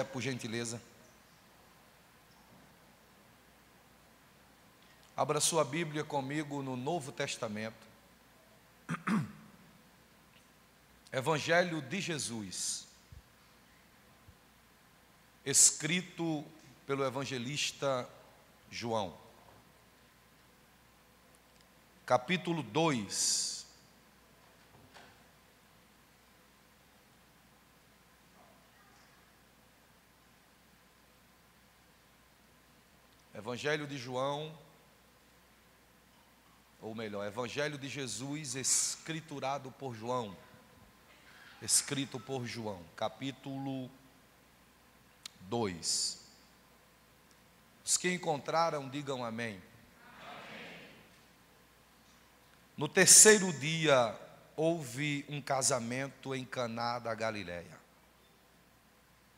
pé, por gentileza. Abra sua Bíblia comigo no Novo Testamento. Evangelho de Jesus, escrito pelo evangelista João, capítulo 2. Evangelho de João, ou melhor, Evangelho de Jesus, escriturado por João, escrito por João, capítulo 2. Os que encontraram, digam amém. No terceiro dia, houve um casamento em Caná da Galileia.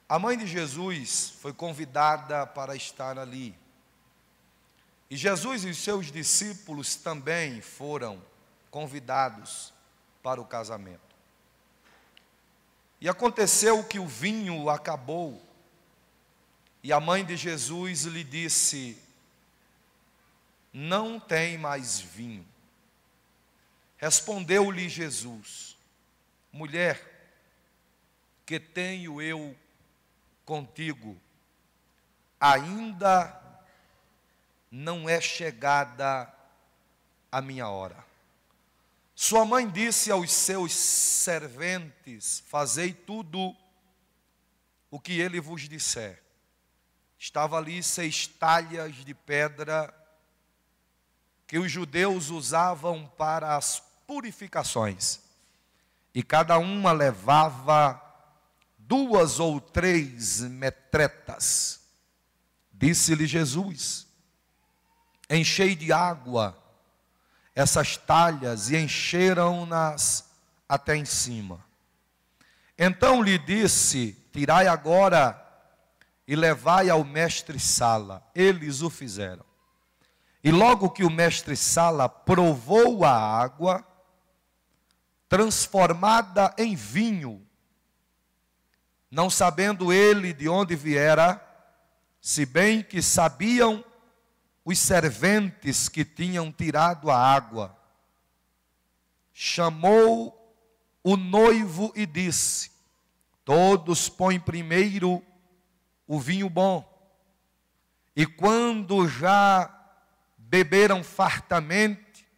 A mãe de Jesus foi convidada para estar ali. E Jesus e os seus discípulos também foram convidados para o casamento. E aconteceu que o vinho acabou, e a mãe de Jesus lhe disse: Não tem mais vinho. Respondeu-lhe Jesus: Mulher, que tenho eu contigo? Ainda não é chegada a minha hora. Sua mãe disse aos seus serventes: Fazei tudo o que ele vos disser. Estava ali seis talhas de pedra que os judeus usavam para as purificações, e cada uma levava duas ou três metretas. Disse-lhe Jesus: enchei de água essas talhas e encheram-nas até em cima. Então lhe disse: Tirai agora e levai ao mestre Sala. Eles o fizeram. E logo que o mestre Sala provou a água, transformada em vinho, não sabendo ele de onde viera, se bem que sabiam os serventes que tinham tirado a água, chamou o noivo e disse: Todos põem primeiro o vinho bom, e quando já beberam fartamente,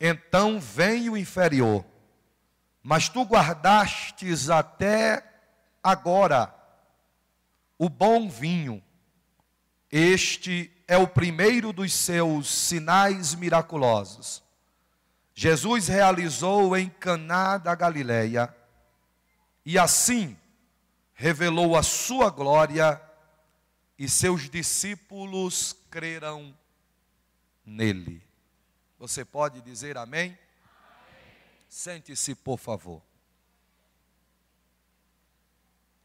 então vem o inferior. Mas tu guardastes até agora o bom vinho. Este é o primeiro dos seus sinais miraculosos. Jesus realizou em Caná da Galileia e assim revelou a sua glória e seus discípulos creram nele. Você pode dizer amém? amém. Sente-se, por favor.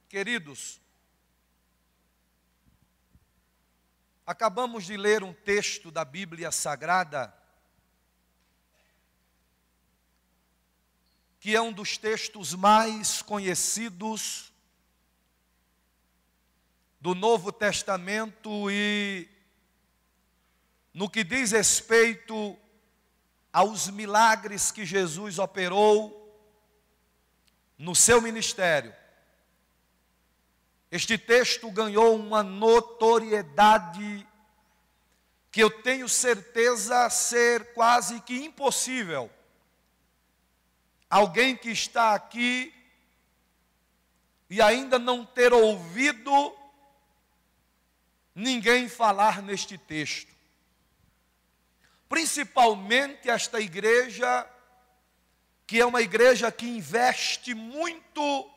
Queridos, Acabamos de ler um texto da Bíblia Sagrada, que é um dos textos mais conhecidos do Novo Testamento e no que diz respeito aos milagres que Jesus operou no seu ministério. Este texto ganhou uma notoriedade que eu tenho certeza ser quase que impossível. Alguém que está aqui e ainda não ter ouvido ninguém falar neste texto. Principalmente esta igreja, que é uma igreja que investe muito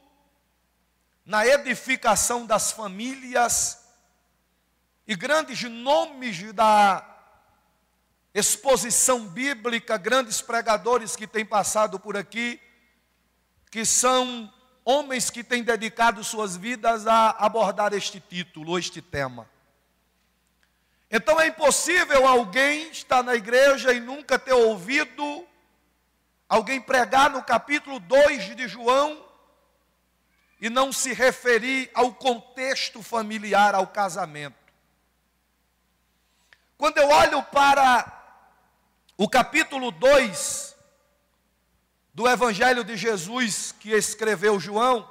na edificação das famílias e grandes nomes da exposição bíblica, grandes pregadores que têm passado por aqui, que são homens que têm dedicado suas vidas a abordar este título, este tema. Então é impossível alguém estar na igreja e nunca ter ouvido alguém pregar no capítulo 2 de João e não se referir ao contexto familiar, ao casamento. Quando eu olho para o capítulo 2 do Evangelho de Jesus que escreveu João,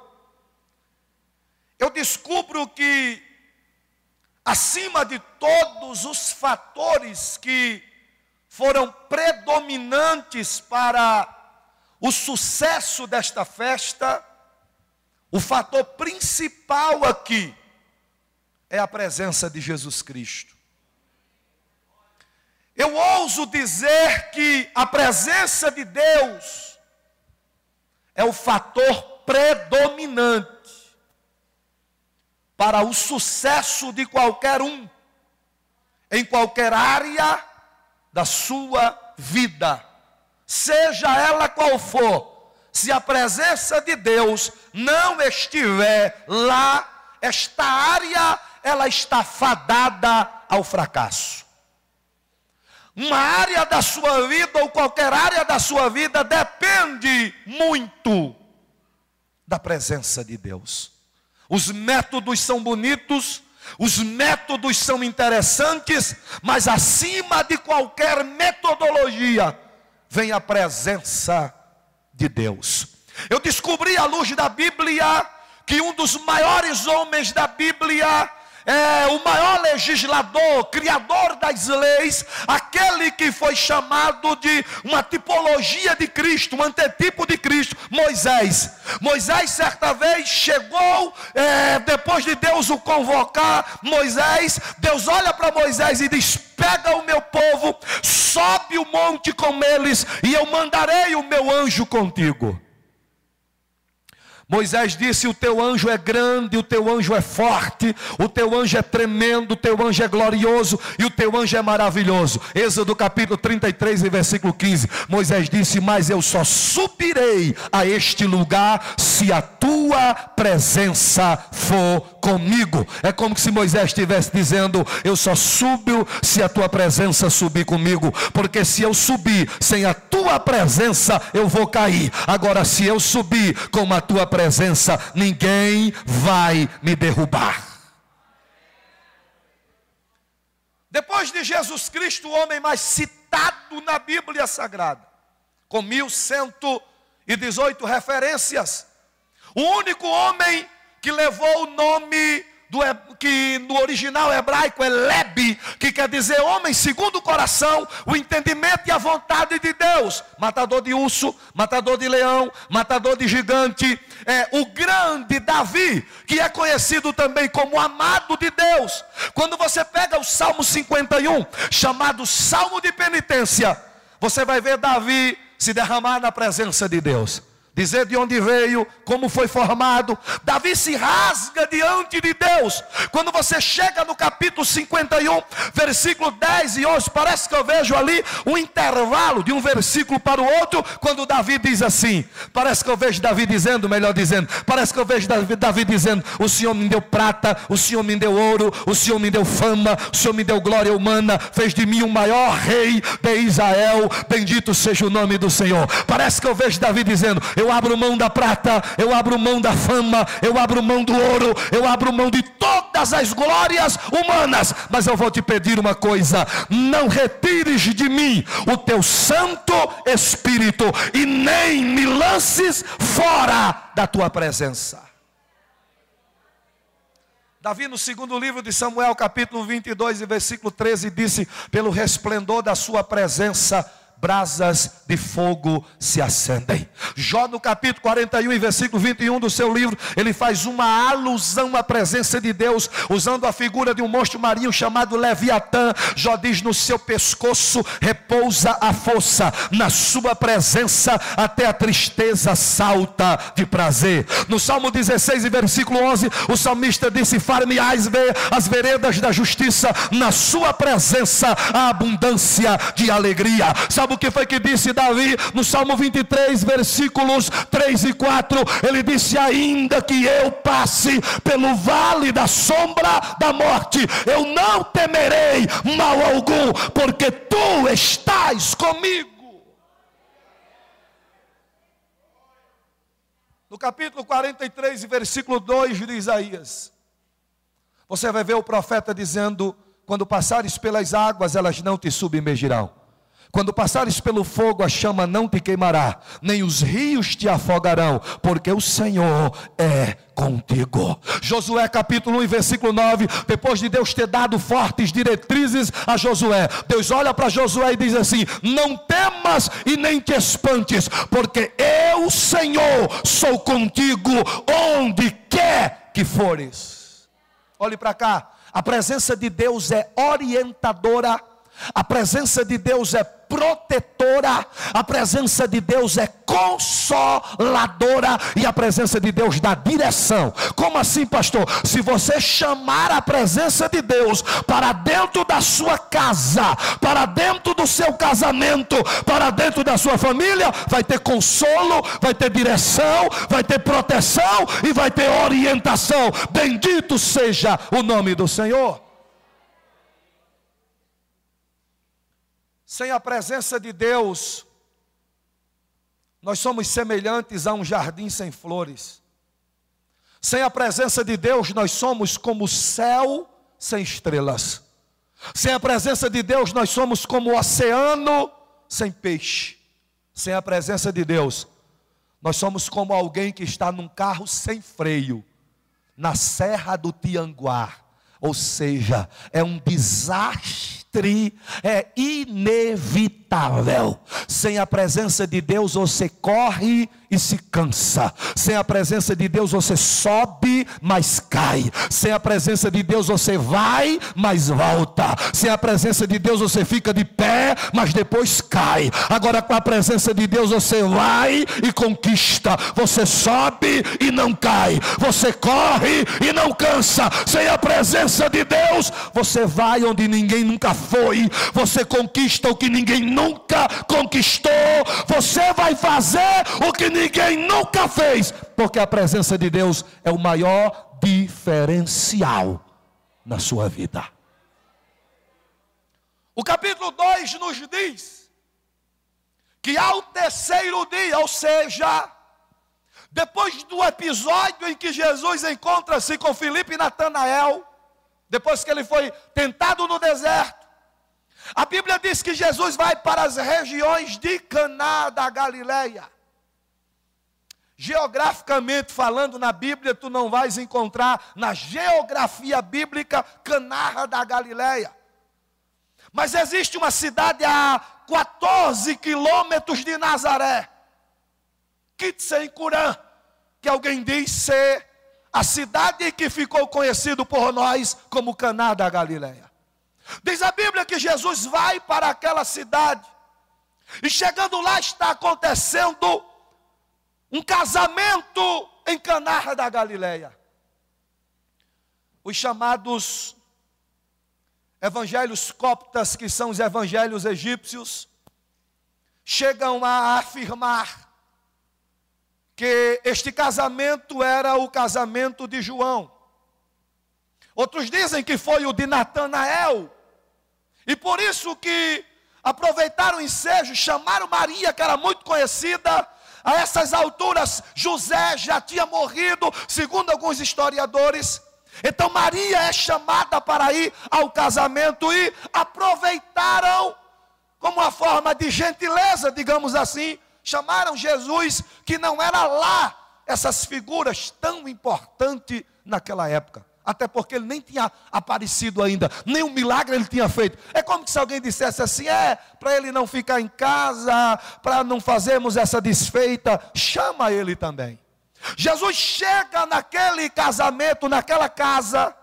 eu descubro que, acima de todos os fatores que foram predominantes para o sucesso desta festa, o fator principal aqui é a presença de Jesus Cristo. Eu ouso dizer que a presença de Deus é o fator predominante para o sucesso de qualquer um, em qualquer área da sua vida, seja ela qual for, se a presença de Deus não estiver lá, esta área ela está fadada ao fracasso. Uma área da sua vida ou qualquer área da sua vida depende muito da presença de Deus. Os métodos são bonitos, os métodos são interessantes, mas acima de qualquer metodologia vem a presença de Deus. Eu descobri à luz da Bíblia que um dos maiores homens da Bíblia é o maior legislador, criador das leis, aquele que foi chamado de uma tipologia de Cristo, um antetipo de Cristo, Moisés. Moisés, certa vez, chegou, é, depois de Deus o convocar, Moisés, Deus olha para Moisés e diz: Pega o meu povo, sobe o monte com eles, e eu mandarei o meu anjo contigo. Moisés disse: O teu anjo é grande, o teu anjo é forte, o teu anjo é tremendo, o teu anjo é glorioso e o teu anjo é maravilhoso. Êxodo capítulo 33, versículo 15. Moisés disse: Mas eu só subirei a este lugar se a tua presença for comigo. É como se Moisés estivesse dizendo: Eu só subo se a tua presença subir comigo, porque se eu subir sem a tua presença, eu vou cair. Agora, se eu subir com a tua presença, presença, ninguém vai me derrubar. Depois de Jesus Cristo, o homem mais citado na Bíblia Sagrada, com 1118 referências, o único homem que levou o nome do, que no original hebraico é Leb, que quer dizer homem segundo o coração, o entendimento e a vontade de Deus. Matador de urso, matador de leão, matador de gigante. É, o grande Davi, que é conhecido também como amado de Deus. Quando você pega o Salmo 51, chamado Salmo de Penitência, você vai ver Davi se derramar na presença de Deus dizer de onde veio, como foi formado. Davi se rasga diante de Deus. Quando você chega no capítulo 51, versículo 10 e 11, parece que eu vejo ali um intervalo de um versículo para o outro, quando Davi diz assim: parece que eu vejo Davi dizendo, melhor dizendo, parece que eu vejo Davi, Davi dizendo: O Senhor me deu prata, o Senhor me deu ouro, o Senhor me deu fama, o Senhor me deu glória humana, fez de mim o maior rei de Israel, bendito seja o nome do Senhor. Parece que eu vejo Davi dizendo: Eu eu abro mão da prata, eu abro mão da fama, eu abro mão do ouro, eu abro mão de todas as glórias humanas, mas eu vou te pedir uma coisa: não retires de mim o teu Santo Espírito e nem me lances fora da tua presença. Davi, no segundo livro de Samuel, capítulo 22, versículo 13, disse: Pelo resplendor da sua presença, brasas de fogo se acendem. Jó no capítulo 41 e versículo 21 do seu livro, ele faz uma alusão à presença de Deus, usando a figura de um monstro marinho chamado Leviatã. Jó diz: No seu pescoço repousa a força, na sua presença até a tristeza salta de prazer. No Salmo 16 e versículo 11, o salmista disse: Far-me-ás ver as veredas da justiça, na sua presença a abundância de alegria. Sabe Sabe o que foi que disse Davi no Salmo 23, versículos 3 e 4? Ele disse: Ainda que eu passe pelo vale da sombra da morte, eu não temerei mal algum, porque tu estás comigo. no capítulo 43, versículo 2 de Isaías, você vai ver o profeta dizendo: Quando passares pelas águas, elas não te submergirão. Quando passares pelo fogo, a chama não te queimará, nem os rios te afogarão, porque o Senhor é contigo. Josué capítulo 1, versículo 9, depois de Deus ter dado fortes diretrizes a Josué, Deus olha para Josué e diz assim: Não temas e nem te espantes, porque eu, Senhor, sou contigo onde quer que fores. Olhe para cá, a presença de Deus é orientadora a presença de Deus é protetora, a presença de Deus é consoladora e a presença de Deus dá direção. Como assim, pastor? Se você chamar a presença de Deus para dentro da sua casa, para dentro do seu casamento, para dentro da sua família, vai ter consolo, vai ter direção, vai ter proteção e vai ter orientação. Bendito seja o nome do Senhor. Sem a presença de Deus, nós somos semelhantes a um jardim sem flores. Sem a presença de Deus, nós somos como o céu sem estrelas. Sem a presença de Deus, nós somos como o oceano sem peixe. Sem a presença de Deus, nós somos como alguém que está num carro sem freio, na serra do Tianguá. Ou seja, é um desastre é inevitável. Sem a presença de Deus, você corre e se cansa. Sem a presença de Deus você sobe, mas cai. Sem a presença de Deus você vai, mas volta. Sem a presença de Deus você fica de pé, mas depois cai. Agora com a presença de Deus você vai e conquista. Você sobe e não cai. Você corre e não cansa. Sem a presença de Deus você vai onde ninguém nunca foi. Você conquista o que ninguém nunca conquistou. Você vai fazer o que ninguém nunca fez, porque a presença de Deus é o maior diferencial na sua vida. O capítulo 2 nos diz que ao terceiro dia, ou seja, depois do episódio em que Jesus encontra-se com Filipe e Natanael, depois que ele foi tentado no deserto, a Bíblia diz que Jesus vai para as regiões de Caná da Galileia. Geograficamente falando na Bíblia, tu não vais encontrar na geografia bíblica Canarra da Galileia. Mas existe uma cidade a 14 quilômetros de Nazaré, Kitsencurã, que alguém diz ser a cidade que ficou conhecido por nós como Caná da Galileia. Diz a Bíblia que Jesus vai para aquela cidade, e chegando lá está acontecendo um casamento em Caná da Galileia. Os chamados evangelhos coptas, que são os evangelhos egípcios, chegam a afirmar que este casamento era o casamento de João. Outros dizem que foi o de Natanael. E por isso que aproveitaram o ensejo, chamaram Maria, que era muito conhecida, a essas alturas, José já tinha morrido, segundo alguns historiadores. Então Maria é chamada para ir ao casamento e aproveitaram como uma forma de gentileza, digamos assim, chamaram Jesus que não era lá essas figuras tão importantes naquela época até porque ele nem tinha aparecido ainda, nem um milagre ele tinha feito. É como se alguém dissesse assim: é, para ele não ficar em casa, para não fazermos essa desfeita, chama ele também. Jesus chega naquele casamento, naquela casa.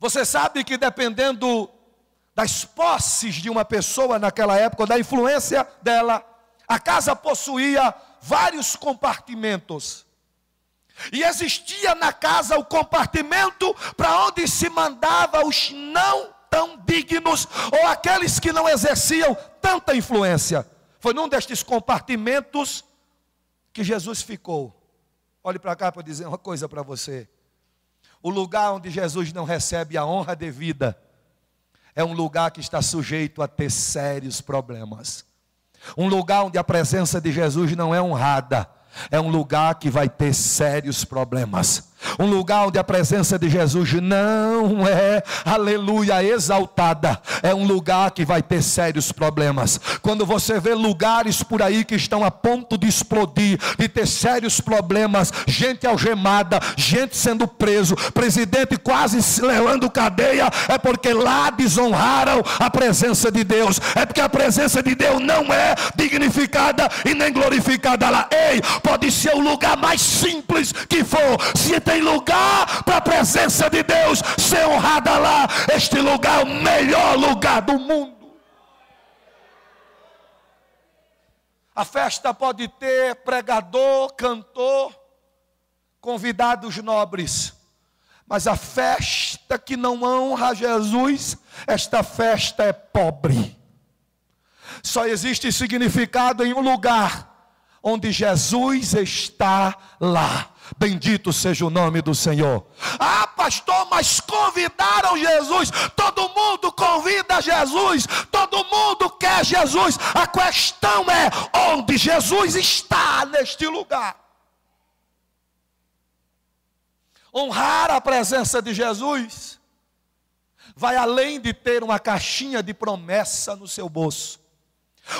Você sabe que dependendo das posses de uma pessoa naquela época, da influência dela, a casa possuía vários compartimentos. E existia na casa o compartimento para onde se mandava os não tão dignos ou aqueles que não exerciam tanta influência. Foi num destes compartimentos que Jesus ficou. Olhe para cá para dizer uma coisa para você. O lugar onde Jesus não recebe a honra devida é um lugar que está sujeito a ter sérios problemas. Um lugar onde a presença de Jesus não é honrada é um lugar que vai ter sérios problemas. Um lugar onde a presença de Jesus não é, aleluia, exaltada. É um lugar que vai ter sérios problemas. Quando você vê lugares por aí que estão a ponto de explodir, de ter sérios problemas, gente algemada, gente sendo preso, presidente quase se levando cadeia, é porque lá desonraram a presença de Deus. É porque a presença de Deus não é dignificada e nem glorificada lá. Ei, pode ser o lugar mais simples que for, se tem lugar para a presença de Deus ser honrada lá. Este lugar é o melhor lugar do mundo. A festa pode ter pregador, cantor, convidados nobres. Mas a festa que não honra Jesus, esta festa é pobre. Só existe significado em um lugar onde Jesus está lá. Bendito seja o nome do Senhor. Ah, pastor, mas convidaram Jesus. Todo mundo convida Jesus. Todo mundo quer Jesus. A questão é onde Jesus está neste lugar. Honrar a presença de Jesus vai além de ter uma caixinha de promessa no seu bolso.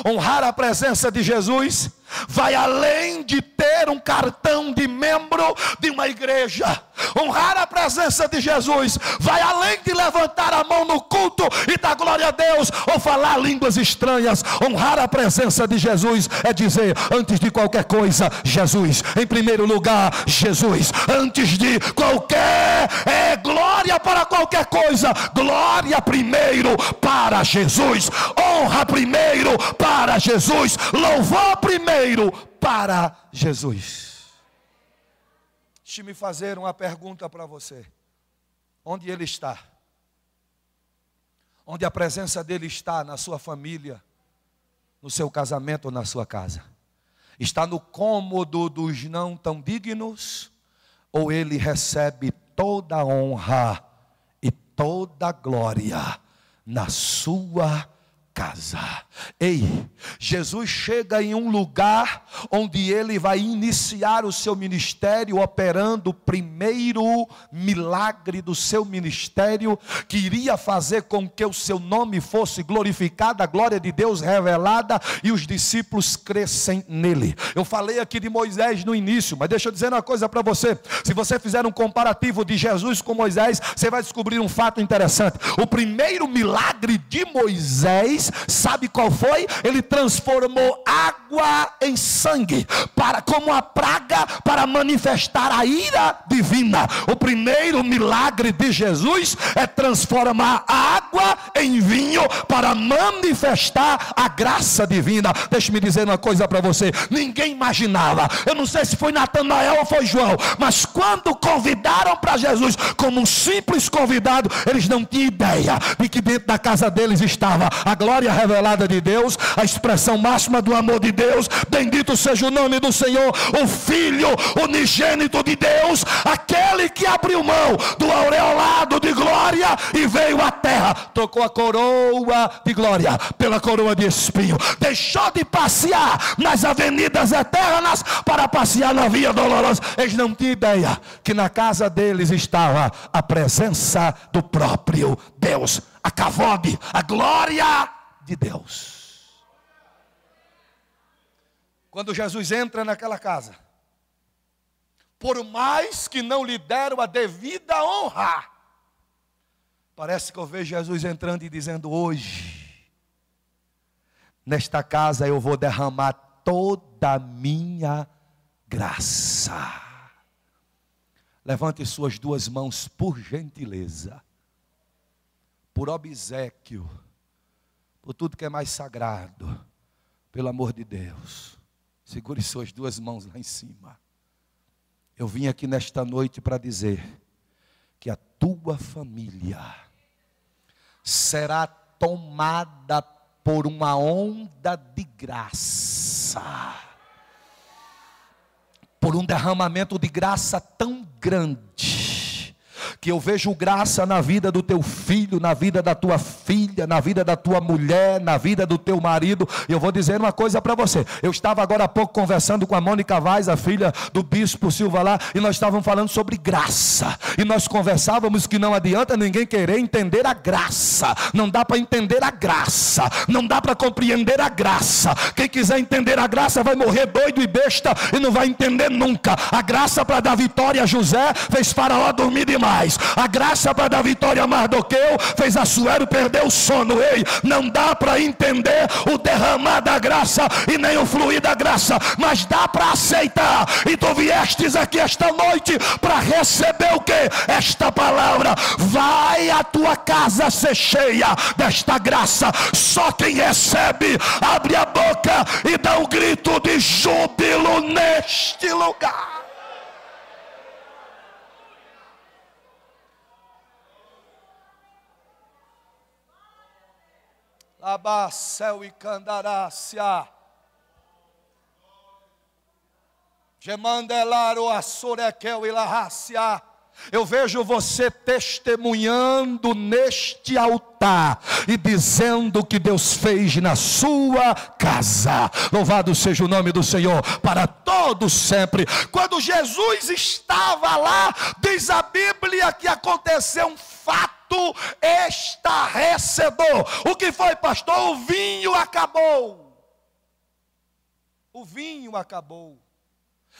Honrar a presença de Jesus vai além de ter um cartão de membro de uma igreja. Honrar a presença de Jesus vai além de levantar a mão no culto e dar glória a Deus ou falar línguas estranhas. Honrar a presença de Jesus é dizer, antes de qualquer coisa, Jesus. Em primeiro lugar, Jesus. Antes de qualquer é glória para qualquer coisa, glória primeiro para Jesus. Honra primeiro para Jesus. Louvor primeiro para Jesus. Deixe-me fazer uma pergunta para você. Onde ele está? Onde a presença dele está na sua família, no seu casamento ou na sua casa? Está no cômodo dos não tão dignos? Ou ele recebe toda a honra e toda a glória na sua casa. Ei, Jesus chega em um lugar onde ele vai iniciar o seu ministério, operando o primeiro milagre do seu ministério, que iria fazer com que o seu nome fosse glorificado, a glória de Deus revelada e os discípulos crescem nele. Eu falei aqui de Moisés no início, mas deixa eu dizer uma coisa para você: se você fizer um comparativo de Jesus com Moisés, você vai descobrir um fato interessante. O primeiro milagre de Moisés sabe qual foi? Ele transformou água em sangue, para como a praga para manifestar a ira divina. O primeiro milagre de Jesus é transformar água em vinho para manifestar a graça divina. Deixe-me dizer uma coisa para você: ninguém imaginava. Eu não sei se foi Natanael ou foi João, mas quando convidaram para Jesus como um simples convidado, eles não tinham ideia de que dentro da casa deles estava a glória glória revelada de Deus, a expressão máxima do amor de Deus. Bendito seja o nome do Senhor, o Filho unigênito de Deus, aquele que abriu mão do aureolado de glória e veio à terra, tocou a coroa de glória pela coroa de espinho, deixou de passear nas avenidas eternas para passear na via dolorosa. Eles não tinham ideia que na casa deles estava a presença do próprio Deus, a cavode, a glória de Deus. Quando Jesus entra naquela casa, por mais que não lhe deram a devida honra, parece que eu vejo Jesus entrando e dizendo: Hoje, nesta casa eu vou derramar toda a minha graça. Levante suas duas mãos, por gentileza, por obsequio por tudo que é mais sagrado, pelo amor de Deus, segure suas duas mãos lá em cima. Eu vim aqui nesta noite para dizer que a tua família será tomada por uma onda de graça, por um derramamento de graça tão grande que eu vejo graça na vida do teu filho, na vida da tua filha, na vida da tua mulher, na vida do teu marido. E eu vou dizer uma coisa para você. Eu estava agora há pouco conversando com a Mônica Vaz, a filha do bispo Silva lá, e nós estávamos falando sobre graça. E nós conversávamos que não adianta ninguém querer entender a graça. Não dá para entender a graça. Não dá para compreender a graça. Quem quiser entender a graça vai morrer doido e besta e não vai entender nunca. A graça para dar vitória a José fez Faraó dormir demais. A graça para dar vitória a Mardoqueu fez Assuero perder o sono. Ei, não dá para entender o derramar da graça e nem o fluir da graça, mas dá para aceitar. E tu viestes aqui esta noite para receber o que? Esta palavra. Vai a tua casa ser cheia desta graça. Só quem recebe, abre a boca e dá um grito de júbilo neste lugar. Labacel e Candarácia. Gemandelaro Assurekel e Larrácia. Eu vejo você testemunhando neste altar e dizendo que Deus fez na sua casa. Louvado seja o nome do Senhor para todos sempre. Quando Jesus estava lá, diz a Bíblia que aconteceu um fato estarrecedor. O que foi, pastor? O vinho acabou. O vinho acabou.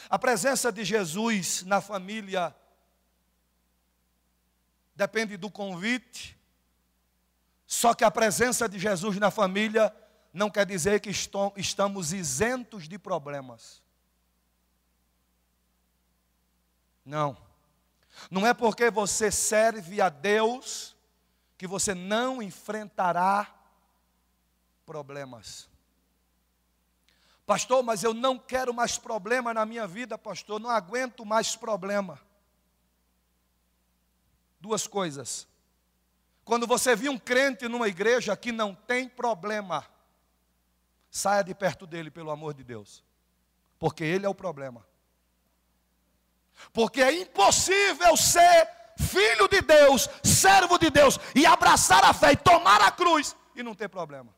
A presença de Jesus na família depende do convite. Só que a presença de Jesus na família não quer dizer que estamos isentos de problemas. Não. Não é porque você serve a Deus que você não enfrentará problemas. Pastor, mas eu não quero mais problema na minha vida, pastor, não aguento mais problema duas coisas. Quando você viu um crente numa igreja que não tem problema, saia de perto dele, pelo amor de Deus, porque ele é o problema. Porque é impossível ser filho de Deus, servo de Deus, e abraçar a fé e tomar a cruz e não ter problema.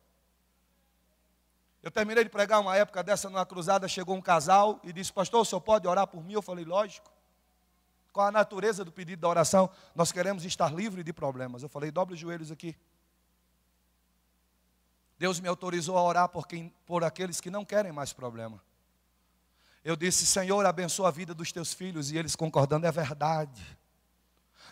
Eu terminei de pregar uma época dessa numa cruzada, chegou um casal e disse: Pastor, o senhor pode orar por mim? Eu falei: Lógico. Qual a natureza do pedido da oração? Nós queremos estar livre de problemas. Eu falei, dobre os joelhos aqui. Deus me autorizou a orar por, quem, por aqueles que não querem mais problema. Eu disse, Senhor, abençoa a vida dos teus filhos, e eles concordando, é verdade.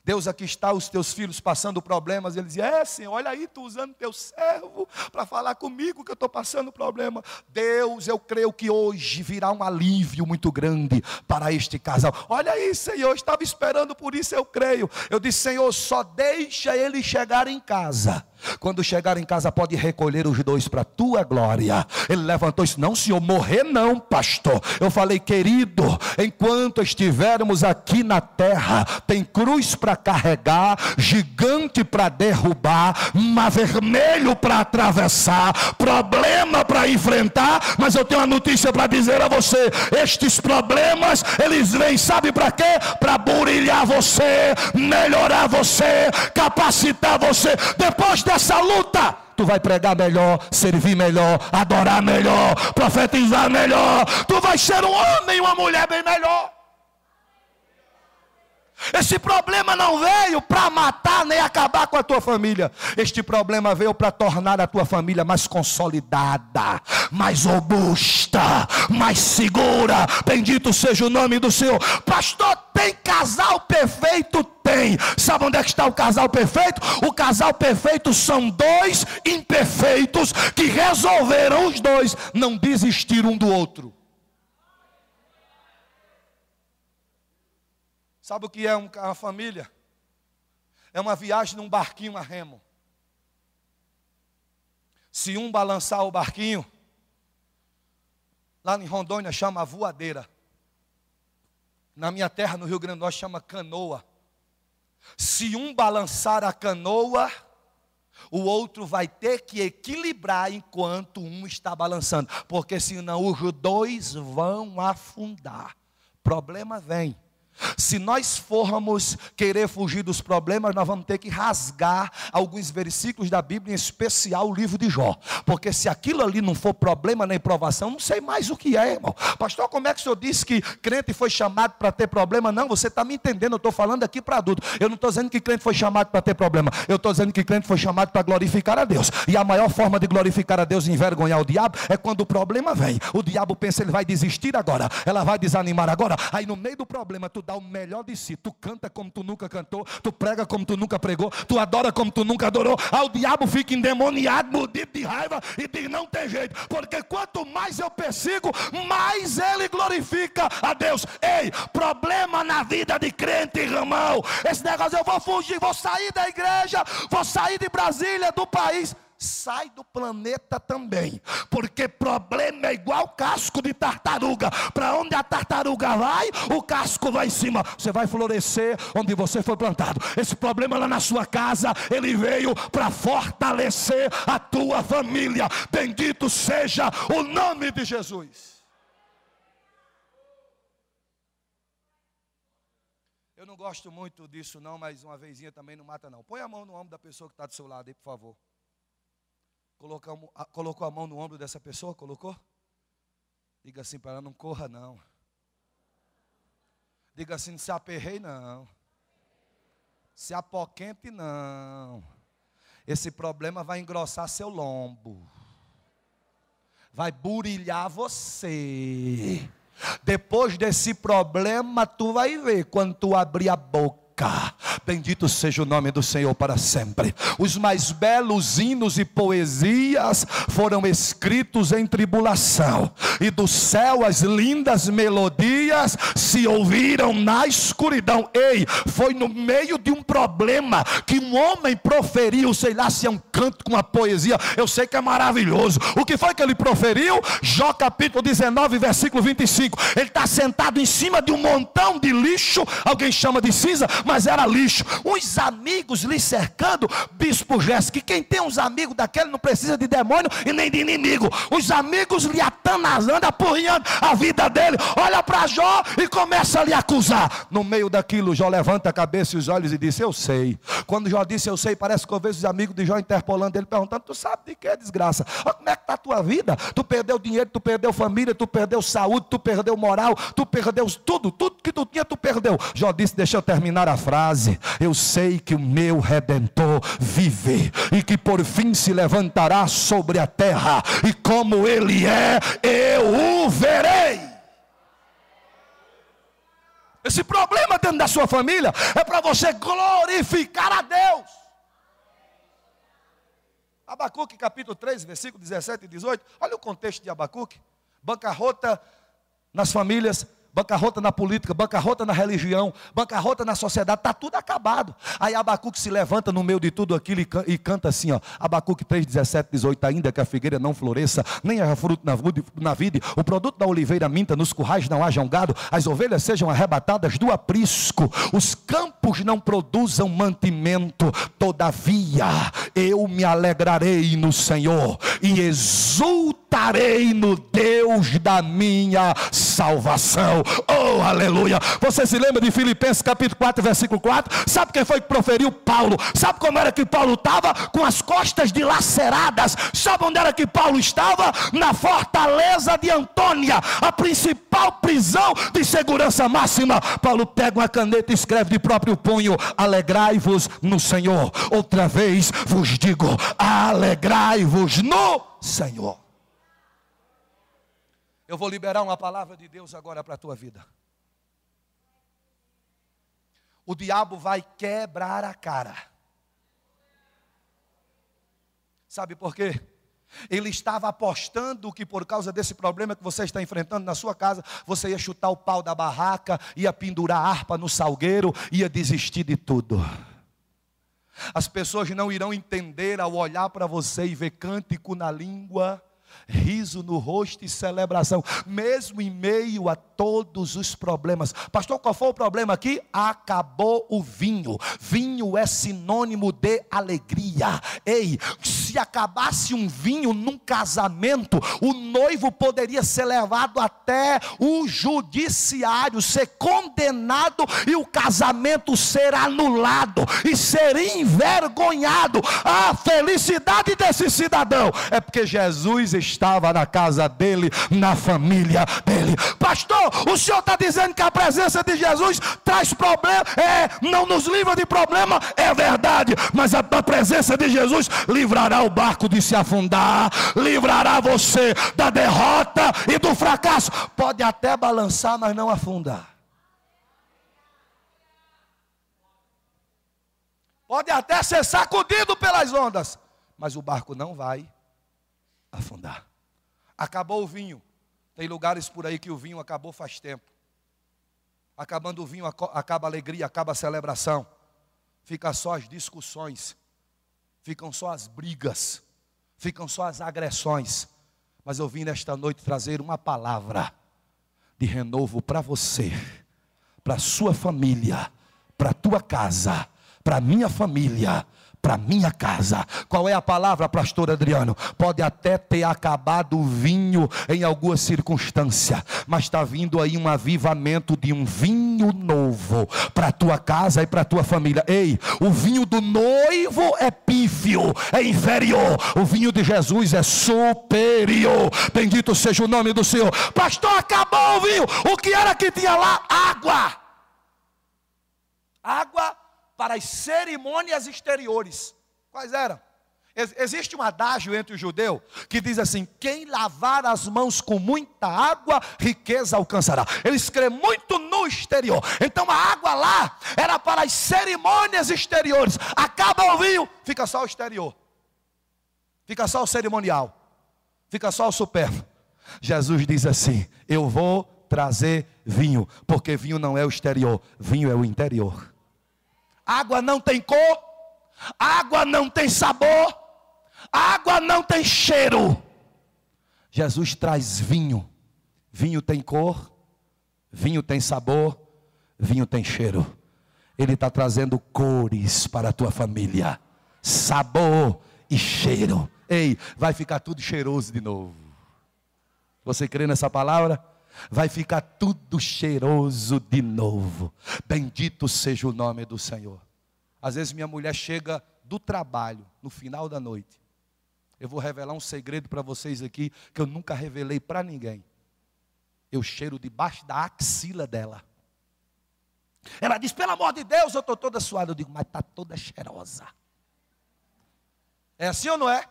Deus, aqui está os teus filhos passando problemas. Ele dizia: É, Senhor, olha aí, tu usando teu servo para falar comigo que eu estou passando problema. Deus, eu creio que hoje virá um alívio muito grande para este casal. Olha aí, Senhor, eu estava esperando por isso, eu creio. Eu disse: Senhor, só deixa ele chegar em casa quando chegar em casa, pode recolher os dois para a tua glória. Ele levantou disse: Não, senhor, morrer não, pastor. Eu falei, querido, enquanto estivermos aqui na terra, tem cruz para carregar, gigante para derrubar, mar vermelho para atravessar, problema para enfrentar. Mas eu tenho uma notícia para dizer a você: estes problemas, eles vêm, sabe para quê? Para burilhar você, melhorar você, capacitar você. Depois dessa luta, tu vai pregar melhor, servir melhor, adorar melhor, profetizar melhor. Tu vai ser um homem e uma mulher bem melhor. Esse problema não veio para matar nem acabar com a tua família. Este problema veio para tornar a tua família mais consolidada, mais robusta, mais segura. Bendito seja o nome do Senhor. Pastor, tem casal perfeito? Tem. Sabe onde é que está o casal perfeito? O casal perfeito são dois imperfeitos que resolveram os dois não desistir um do outro. Sabe o que é uma família? É uma viagem num barquinho a remo. Se um balançar o barquinho, lá em Rondônia chama voadeira. Na minha terra, no Rio Grande do Norte, chama canoa. Se um balançar a canoa, o outro vai ter que equilibrar enquanto um está balançando, porque senão os dois vão afundar. Problema vem Se nós formos querer fugir dos problemas, nós vamos ter que rasgar alguns versículos da Bíblia, em especial o livro de Jó. Porque se aquilo ali não for problema nem provação, não sei mais o que é, irmão. Pastor, como é que o senhor disse que crente foi chamado para ter problema? Não, você está me entendendo, eu estou falando aqui para adulto. Eu não estou dizendo que crente foi chamado para ter problema. Eu estou dizendo que crente foi chamado para glorificar a Deus. E a maior forma de glorificar a Deus e envergonhar o diabo é quando o problema vem. O diabo pensa, ele vai desistir agora, ela vai desanimar agora. Aí no meio do problema, tu dá o melhor de si. Tu canta como tu nunca cantou, tu prega como tu nunca pregou, tu adora como tu nunca adorou. Aí o diabo fica endemoniado, mordido de raiva e diz: não tem jeito, porque quanto mais eu persigo, mais ele glorifica a Deus. Ei, problema na vida de crente, irmão. Esse negócio eu vou fugir, vou sair da igreja, vou sair de Brasília, do país sai do planeta também, porque problema é igual casco de tartaruga. Para onde a tartaruga vai, o casco vai em cima. Você vai florescer onde você foi plantado. Esse problema lá na sua casa, ele veio para fortalecer a tua família. Bendito seja o nome de Jesus. Eu não gosto muito disso, não, mas uma vezinha também não mata, não. Põe a mão no ombro da pessoa que está do seu lado aí, por favor. Colocou, colocou a mão no ombro dessa pessoa? Colocou? Diga assim para ela: não corra, não. Diga assim: se aperrei, não. Se apoquente, não. Esse problema vai engrossar seu lombo. Vai burilhar você. Depois desse problema, tu vai ver quando tu abrir a boca Bendito seja o nome do Senhor para sempre. Os mais belos hinos e poesias foram escritos em tribulação, e do céu as lindas melodias se ouviram na escuridão. Ei, foi no meio de um problema que um homem proferiu, sei lá se é um canto com uma poesia, eu sei que é maravilhoso. O que foi que ele proferiu? Jó capítulo 19, versículo 25. Ele está sentado em cima de um montão de lixo, alguém chama de cinza, mas era lixo. Uns amigos lhe cercando, bispo Jéssica, que quem tem uns amigos daquele não precisa de demônio e nem de inimigo. Os amigos lhe atanazando, apurrinhando a vida dele. Olha para Jó e começa a lhe acusar. No meio daquilo, Jó levanta a cabeça e os olhos e diz: Eu sei. Quando Jó disse eu sei, parece que eu vejo os amigos de Jó interpolando ele, perguntando: Tu sabe de que desgraça? Olha como é que está a tua vida? Tu perdeu dinheiro, tu perdeu família, tu perdeu saúde, tu perdeu moral, tu perdeu tudo, tudo que tu tinha, tu perdeu. Jó disse: Deixa eu terminar a frase: Eu sei que o meu redentor vive e que por fim se levantará sobre a terra, e como ele é, eu o verei. Esse problema dentro da sua família é para você glorificar a Deus. Abacuque capítulo 3, versículo 17 e 18. Olha o contexto de Abacuque. Bancarrota nas famílias, bancarrota na política, bancarrota na religião, bancarrota na sociedade, está tudo acabado. Aí Abacuque se levanta no meio de tudo aquilo e, canta assim, ó, Abacuque 3, 17, 18, ainda que a figueira não floresça, nem haja fruto na, na vide, o produto da oliveira minta, nos currais não haja um gado, as ovelhas sejam arrebatadas do aprisco, os campos não produzam mantimento, todavia eu me alegrarei no Senhor e exultarei no Deus da minha salvação. Oh, aleluia. Você se lembra de Filipenses capítulo 4, versículo 4? Sabe quem foi que proferiu? Paulo. Sabe como era que Paulo estava? Com as costas dilaceradas. Sabe onde era que Paulo estava? Na fortaleza de Antônia, a principal prisão de segurança máxima. Paulo pega uma caneta e escreve de próprio punho: Alegrai-vos no Senhor. Outra vez vos digo: alegrai-vos no Senhor. Eu vou liberar uma palavra de Deus agora para a tua vida. O diabo vai quebrar a cara. Sabe por quê? Ele estava apostando que por causa desse problema que você está enfrentando na sua casa, você ia chutar o pau da barraca, ia pendurar a harpa no salgueiro, ia desistir de tudo. As pessoas não irão entender ao olhar para você e ver cântico na língua riso no rosto e celebração, mesmo em meio a todos os problemas. Pastor, qual foi o problema aqui? Acabou o vinho. Vinho é sinônimo de alegria. Ei, se acabasse um vinho num casamento, o noivo poderia ser levado até o judiciário, ser condenado e o casamento ser anulado e ser envergonhado. A felicidade desse cidadão é porque Jesus estava na casa dele, na família dele. Pastor, o senhor está dizendo que a presença de Jesus traz problema? É, não nos livra de problema, é verdade, mas a, a presença de Jesus livrará o barco de se afundar, livrará você da derrota e do fracasso. Pode até balançar, mas não afundar. Pode até ser sacudido pelas ondas, mas o barco não vai afundar. Acabou o vinho. Tem lugares por aí que o vinho acabou faz tempo. Acabando o vinho, acaba a alegria, acaba a celebração. Fica só as discussões. Ficam só as brigas. Ficam só as agressões. Mas eu vim nesta noite trazer uma palavra de renovo para você, para sua família, para tua casa para minha família, para minha casa. Qual é a palavra, pastor Adriano? Pode até ter acabado o vinho em alguma circunstância, mas está vindo aí um avivamento de um vinho novo para tua casa e para tua família. Ei, o vinho do noivo é pífio, é inferior. O vinho de Jesus é superior. Bendito seja o nome do Senhor. Pastor, acabou o vinho. O que era que tinha lá? Água. Água para as cerimônias exteriores. Quais eram? Existe um adágio entre o judeu que diz assim: quem lavar as mãos com muita água, riqueza alcançará. Eles creem muito no exterior. Então a água lá era para as cerimônias exteriores. Acaba o vinho, fica só o exterior. Fica só o cerimonial. Fica só o supérfluo. Jesus diz assim: Eu vou trazer vinho, porque vinho não é o exterior, vinho é o interior água não tem cor, água não tem sabor, água não tem cheiro. Jesus traz vinho, vinho tem cor, vinho tem sabor, vinho tem cheiro. Ele está trazendo cores para a tua família, sabor e cheiro. Ei, vai ficar tudo cheiroso de novo. Você crê nessa palavra? Vai ficar tudo cheiroso de novo. Bendito seja o nome do Senhor. Às vezes minha mulher chega do trabalho, no final da noite. Eu vou revelar um segredo para vocês aqui que eu nunca revelei para ninguém. Eu cheiro debaixo da axila dela. Ela diz: pelo amor de Deus, eu estou toda suada. Eu digo, mas está toda cheirosa. É assim ou não é?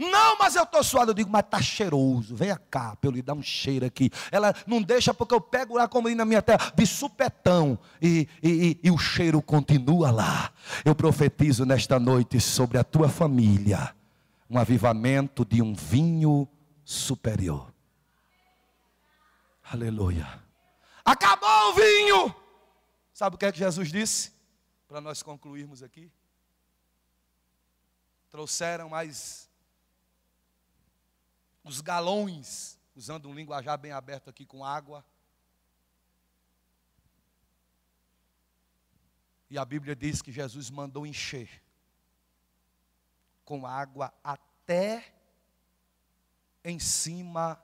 Não, mas eu estou suado. Eu digo, mas está cheiroso. Venha cá, para eu lhe dar um cheiro aqui. Ela não deixa porque eu pego lá como na minha terra, de supetão. E, e, e o cheiro continua lá. Eu profetizo nesta noite sobre a tua família um avivamento de um vinho superior. Aleluia. Acabou o vinho. Sabe o que é que Jesus disse? Para nós concluirmos aqui. Trouxeram mais os galões, usando um linguajar bem aberto aqui com água. E a Bíblia diz que Jesus mandou encher com água até em cima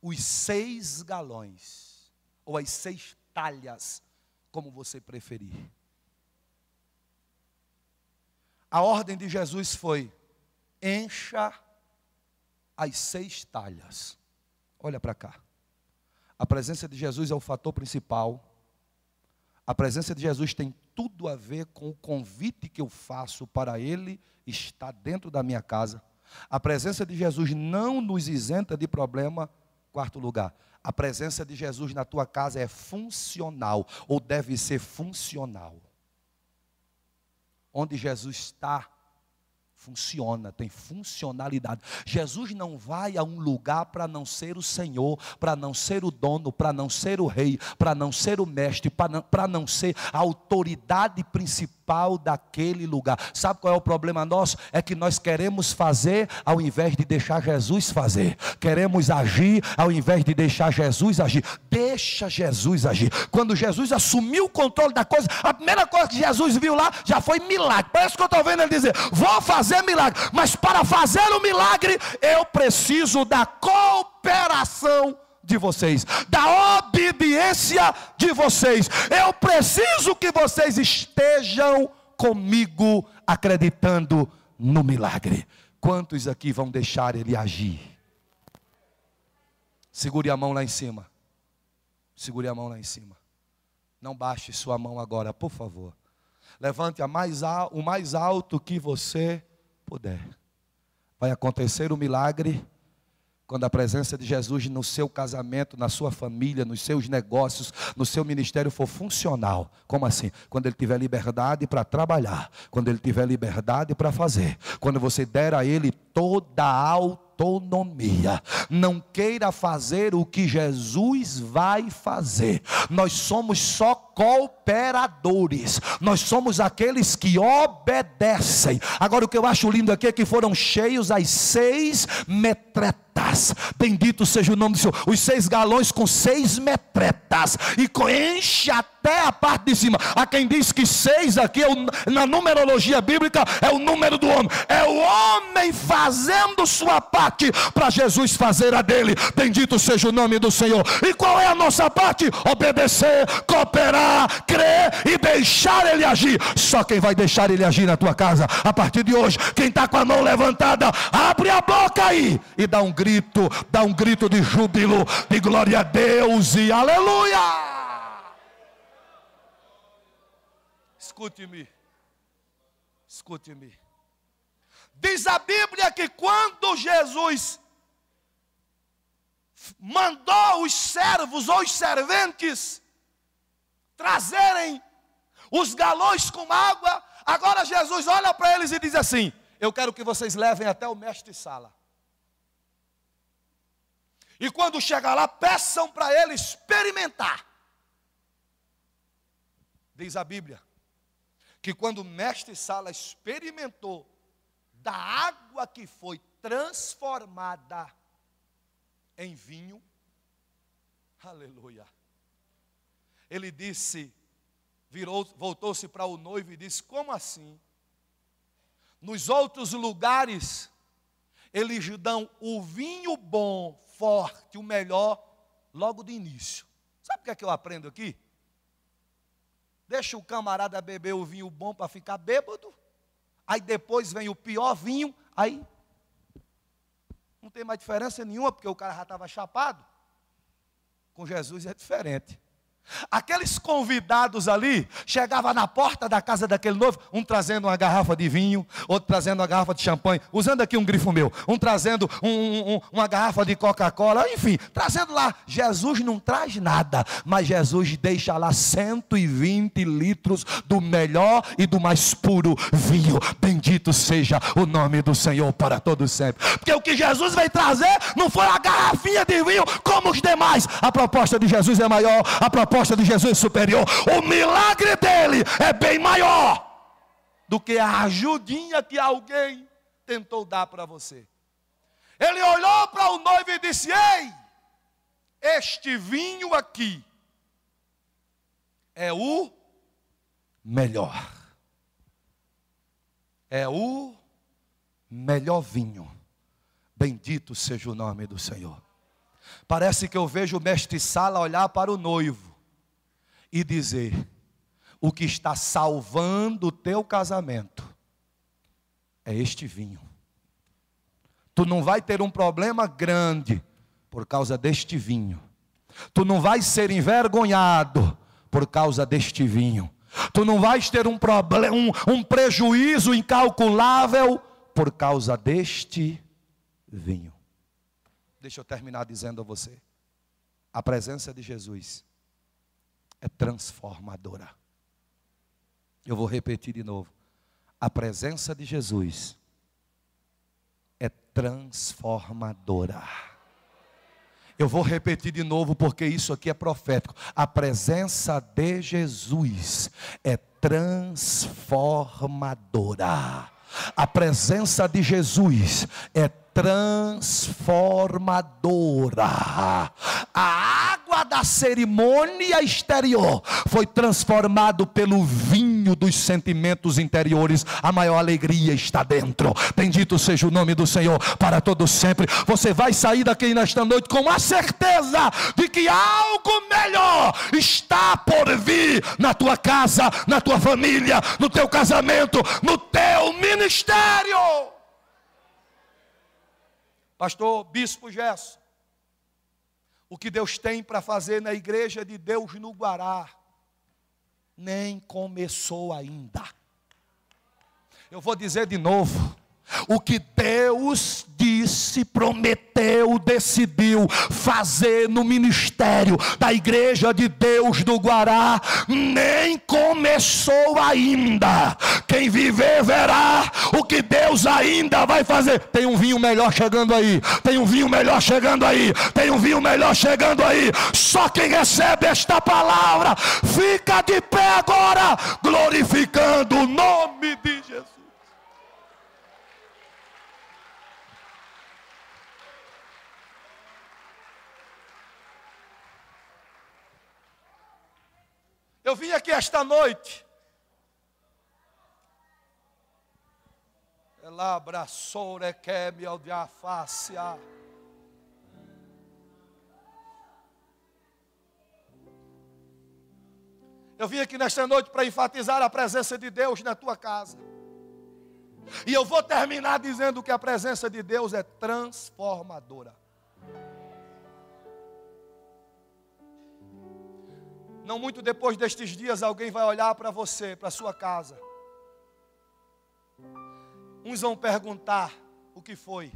os seis galões, ou as seis talhas, como você preferir. A ordem de Jesus foi: encha as seis talhas. Olha para cá. A presença de Jesus é o fator principal. A presença de Jesus tem tudo a ver com o convite que eu faço para Ele estar dentro da minha casa. A presença de Jesus não nos isenta de problema. Quarto lugar, a presença de Jesus na tua casa é funcional, ou deve ser funcional. Onde Jesus está, funciona, tem funcionalidade. Jesus não vai a um lugar para não ser o Senhor, para não ser o dono, para não ser o rei, para não ser o mestre, para não, não ser a autoridade principal principal daquele lugar. Sabe qual é o problema nosso? É que nós queremos fazer ao invés de deixar Jesus fazer. Queremos agir ao invés de deixar Jesus agir. Deixa Jesus agir. Quando Jesus assumiu o controle da coisa, a primeira coisa que Jesus viu lá já foi milagre. Parece que eu estou vendo ele dizer: Vou fazer milagre, mas para fazer o milagre, eu preciso da cooperação de vocês, da obediência de vocês. Eu preciso que vocês estejam comigo acreditando no milagre. Quantos aqui vão deixar ele agir? Segure a mão lá em cima. Segure a mão lá em cima. Não baixe sua mão agora, por favor. Levante a mais, o mais alto que você puder. Vai acontecer o milagre quando a presença de Jesus no seu casamento, na sua família, nos seus negócios, no seu ministério for funcional. Como assim? Quando ele tiver liberdade para trabalhar, quando ele tiver liberdade para fazer, quando você der a ele toda a autonomia. Não queira fazer o que Jesus vai fazer. Nós somos só cooperadores. Nós somos aqueles que obedecem. Agora o que eu acho lindo aqui é que foram cheios as seis metretas Bendito seja o nome do Senhor. Os seis galões com seis metretas. E enche até a parte de cima. Há quem diz que seis aqui, é o, na numerologia bíblica, é o número do homem. É o homem fazendo sua parte para Jesus fazer a dele. Bendito seja o nome do Senhor. E qual é a nossa parte? Obedecer, cooperar, crer e deixar ele agir. Só quem vai deixar ele agir na tua casa a partir de hoje, quem está com a mão levantada, abre a boca aí e dá um grito, dá um grito de júbilo, de glória a Deus e aleluia. Escute-me, escute-me. Diz a Bíblia que quando Jesus mandou os servos ou os serventes trazerem os galões com água, agora Jesus olha para eles e diz assim: Eu quero que vocês levem até o mestre-sala. E quando chegar lá, peçam para ele experimentar. Diz a Bíblia que quando o mestre Sala experimentou da água que foi transformada em vinho, aleluia. Ele disse, virou, voltou-se para o noivo e disse: Como assim? Nos outros lugares, eles dão o vinho bom forte, o melhor, logo de início. Sabe o que é que eu aprendo aqui? Deixa o camarada beber o vinho bom para ficar bêbado, aí depois vem o pior vinho, aí não tem mais diferença nenhuma, porque o cara já estava chapado. Com Jesus é diferente. Aqueles convidados ali chegavam na porta da casa daquele noivo, um trazendo uma garrafa de vinho, outro trazendo uma garrafa de champanhe, usando aqui um grifo meu, um trazendo um, um, uma garrafa de Coca-Cola, enfim, trazendo lá. Jesus não traz nada, mas Jesus deixa lá 120 litros do melhor e do mais puro vinho. Bendito seja o nome do Senhor para todos sempre. Porque o que Jesus veio trazer não foi a garrafinha de vinho como os demais. A proposta de Jesus é maior, a proposta proposta de Jesus superior. O milagre dele é bem maior do que a ajudinha que alguém tentou dar para você. Ele olhou para o noivo e disse: Ei, este vinho aqui é o melhor. É o melhor vinho. Bendito seja o nome do Senhor. Parece que eu vejo o mestre Sala olhar para o noivo e dizer: o que está salvando o teu casamento é este vinho. Tu não vai ter um problema grande por causa deste vinho. Tu não vais ser envergonhado por causa deste vinho. Tu não vais ter um problema, um, um prejuízo incalculável por causa deste vinho. Deixa eu terminar dizendo a você: a presença de Jesus é transformadora. Eu vou repetir de novo. A presença de Jesus é transformadora. Eu vou repetir de novo porque isso aqui é profético. A presença de Jesus é transformadora. A presença de Jesus é transformadora. A água da cerimônia exterior foi transformado pelo vinho dos sentimentos interiores. A maior alegria está dentro. Bendito seja o nome do Senhor para todos sempre. Você vai sair daqui nesta noite com a certeza de que algo melhor está por vir na tua casa, na tua família, no teu casamento, no teu ministério. Pastor Bispo Gesso, o que Deus tem para fazer na igreja de Deus no Guará, nem começou ainda. Eu vou dizer de novo: o que Deus disse, prometeu, decidiu fazer no ministério da Igreja de Deus do Guará, nem começou ainda. Quem viver verá o que Deus ainda vai fazer. Tem um vinho melhor chegando aí, tem um vinho melhor chegando aí, tem um vinho melhor chegando aí. Só quem recebe esta palavra fica de pé agora, glorificando o nome de Jesus. Eu vim aqui esta noite. Ela abraçou requebe ao diafácia. Eu vim aqui nesta noite para enfatizar a presença de Deus na tua casa. E eu vou terminar dizendo que a presença de Deus é transformadora. Não muito depois destes dias, alguém vai olhar para você, para sua casa. Uns vão perguntar o que foi.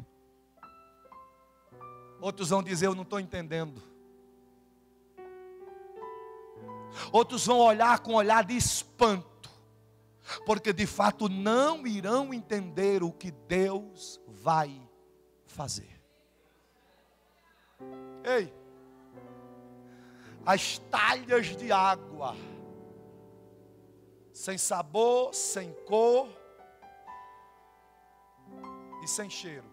Outros vão dizer: Eu não estou entendendo. Outros vão olhar com um olhar de espanto, porque de fato não irão entender o que Deus vai fazer. Ei, as talhas de água, sem sabor, sem cor e sem cheiro,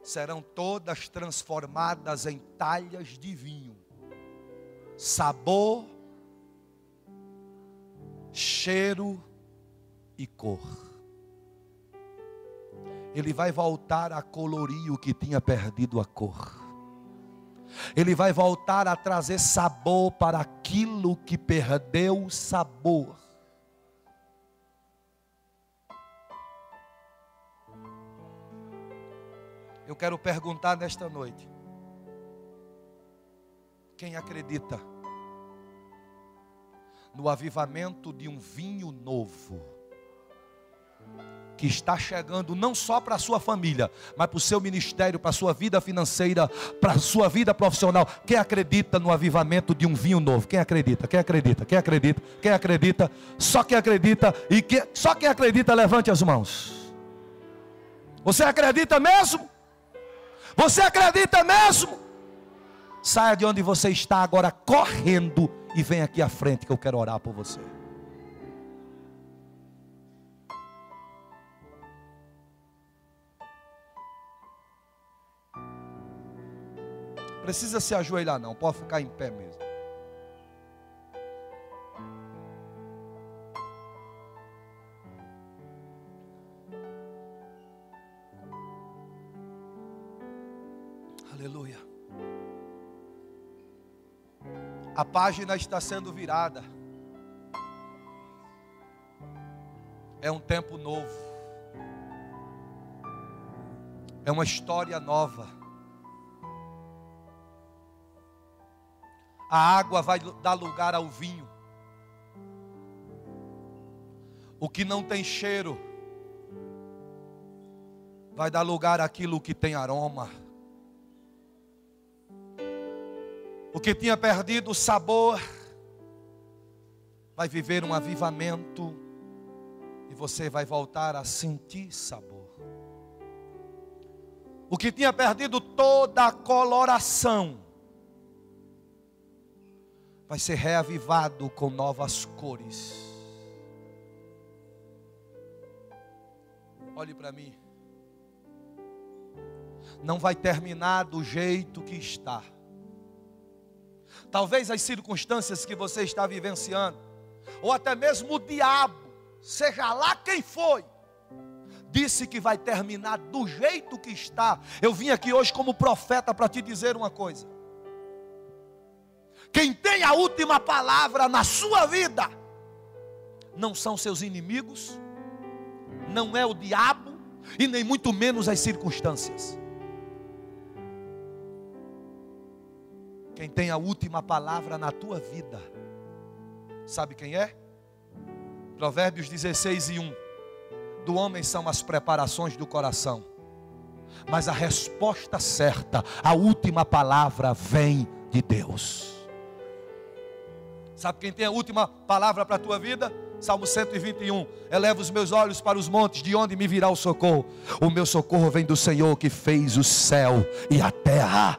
serão todas transformadas em talhas de vinho, sabor, cheiro e cor. Ele vai voltar a colorir o que tinha perdido a cor. Ele vai voltar a trazer sabor para aquilo que perdeu sabor. Eu quero perguntar nesta noite: quem acredita no avivamento de um vinho novo? Que está chegando não só para a sua família, mas para o seu ministério, para a sua vida financeira, para a sua vida profissional. Quem acredita no avivamento de um vinho novo? Quem acredita? Quem acredita? Quem acredita? Quem acredita? Só quem acredita e que, só quem acredita levante as mãos. Você acredita mesmo? Você acredita mesmo? Saia de onde você está agora correndo e vem aqui à frente que eu quero orar por você. Precisa se ajoelhar, não, pode ficar em pé mesmo. Aleluia. A página está sendo virada. É um tempo novo. É uma história nova. A água vai dar lugar ao vinho. O que não tem cheiro vai dar lugar àquilo que tem aroma. O que tinha perdido o sabor vai viver um avivamento e você vai voltar a sentir sabor. O que tinha perdido toda a coloração vai ser reavivado com novas cores. Olhe para mim. Não vai terminar do jeito que está. Talvez as circunstâncias que você está vivenciando, ou até mesmo o diabo, seja lá quem foi, disse que vai terminar do jeito que está. Eu vim aqui hoje como profeta para te dizer uma coisa quem tem a última palavra na sua vida não são seus inimigos, não é o diabo e nem muito menos as circunstâncias. Quem tem a última palavra na tua vida, sabe quem é? Provérbios 16 e 1. Do homem são as preparações do coração, mas a resposta certa, a última palavra vem de Deus. Sabe quem tem a última palavra para a tua vida? Salmo 121. Eleva os meus olhos para os montes, de onde me virá o socorro? O meu socorro vem do Senhor que fez o céu e a terra.